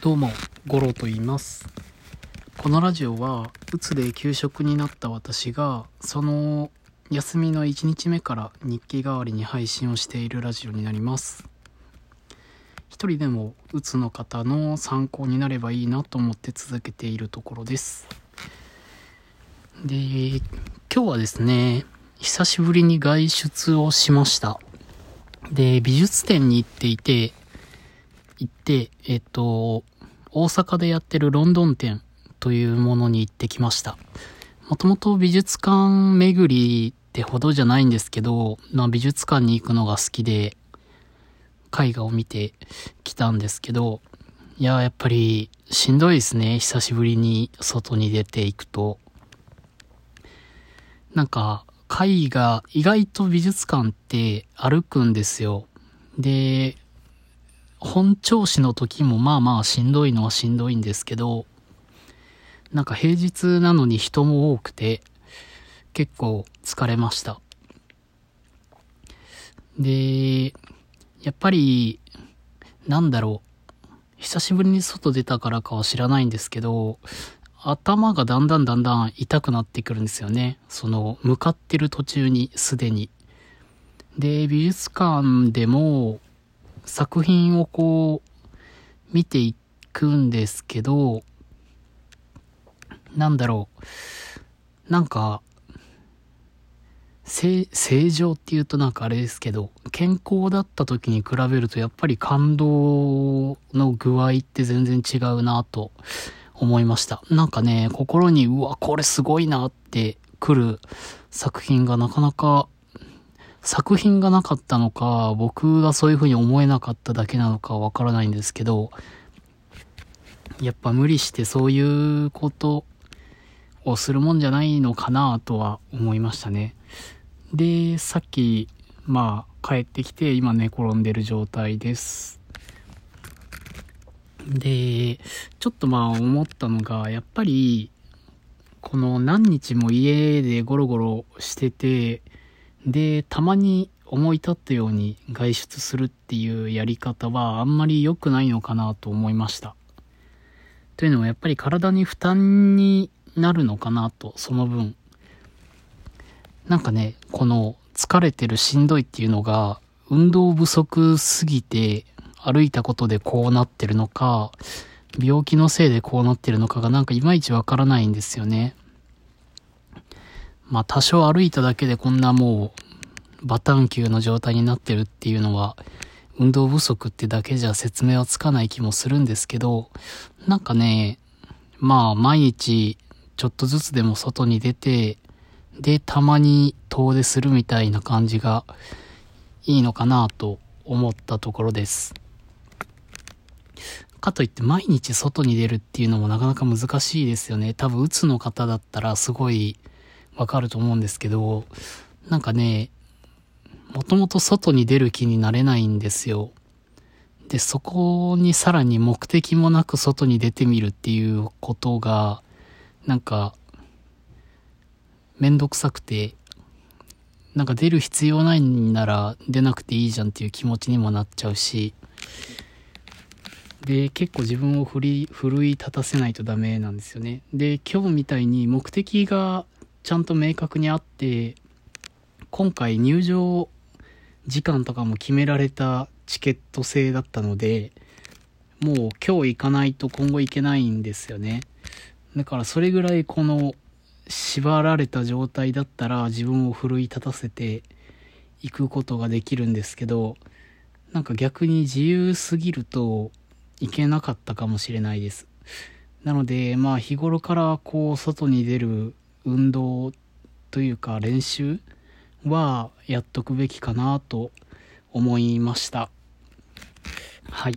どうも、五郎と言います。このラジオは、うつで休職になった私が、その休みの1日目から日記代わりに配信をしているラジオになります。一人でもうつの方の参考になればいいなと思って続けているところです。で、今日はですね、久しぶりに外出をしました。で、美術展に行っていて、行って、えっと、大阪でやってるロンドン展というものに行ってきました。もともと美術館巡りってほどじゃないんですけど、まあ美術館に行くのが好きで、絵画を見てきたんですけど、いや、やっぱりしんどいですね。久しぶりに外に出ていくと。なんか、絵画、意外と美術館って歩くんですよ。で、本調子の時もまあまあしんどいのはしんどいんですけど、なんか平日なのに人も多くて、結構疲れました。で、やっぱり、なんだろう。久しぶりに外出たからかは知らないんですけど、頭がだんだんだんだん痛くなってくるんですよね。その、向かってる途中にすでに。で、美術館でも作品をこう、見ていくんですけど、なんだろう。なんか、正、正常っていうとなんかあれですけど、健康だった時に比べるとやっぱり感動の具合って全然違うなと思いました。なんかね、心にうわ、これすごいなって来る作品がなかなか、作品がなかったのか、僕がそういう風に思えなかっただけなのかわからないんですけど、やっぱ無理してそういうことをするもんじゃないのかなとは思いましたね。で、さっき、まあ、帰ってきて、今寝転んでる状態です。で、ちょっとまあ思ったのが、やっぱり、この何日も家でゴロゴロしてて、で、たまに思い立ったように外出するっていうやり方はあんまり良くないのかなと思いました。というのはやっぱり体に負担になるのかなと、その分。なんかね、この疲れてるしんどいっていうのが、運動不足すぎて歩いたことでこうなってるのか、病気のせいでこうなってるのかがなんかいまいちわからないんですよね。まあ多少歩いただけでこんなもうバタン球の状態になってるっていうのは、運動不足ってだけじゃ説明はつかない気もするんですけど、なんかね、まあ毎日ちょっとずつでも外に出て、で、たまに遠出するみたいな感じがいいのかなと思ったところです。かといって毎日外に出るっていうのもなかなか難しいですよね。多分、うつの方だったらすごいわかると思うんですけど、なんかね、もともと外に出る気になれないんですよ。で、そこにさらに目的もなく外に出てみるっていうことが、なんか、めんどくさくて、なんか出る必要ないんなら出なくていいじゃんっていう気持ちにもなっちゃうし、で、結構自分を振り、奮い立たせないとダメなんですよね。で、今日みたいに目的がちゃんと明確にあって、今回入場時間とかも決められたチケット制だったので、もう今日行かないと今後行けないんですよね。だからそれぐらいこの縛られた状態だったら自分を奮い立たせていくことができるんですけど、なんか逆に自由すぎるといけなかったかもしれないです。なので、まあ日頃からこう外に出る運動というか練習はやっとくべきかなと思いました。はい。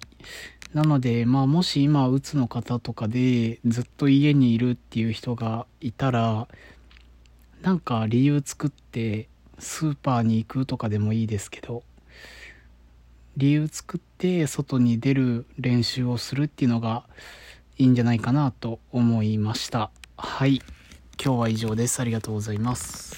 なので、まあもし今うつの方とかでずっと家にいるっていう人がいたら、なんか理由作ってスーパーに行くとかでもいいですけど、理由作って外に出る練習をするっていうのがいいんじゃないかなと思いました。はい。今日は以上です。ありがとうございます。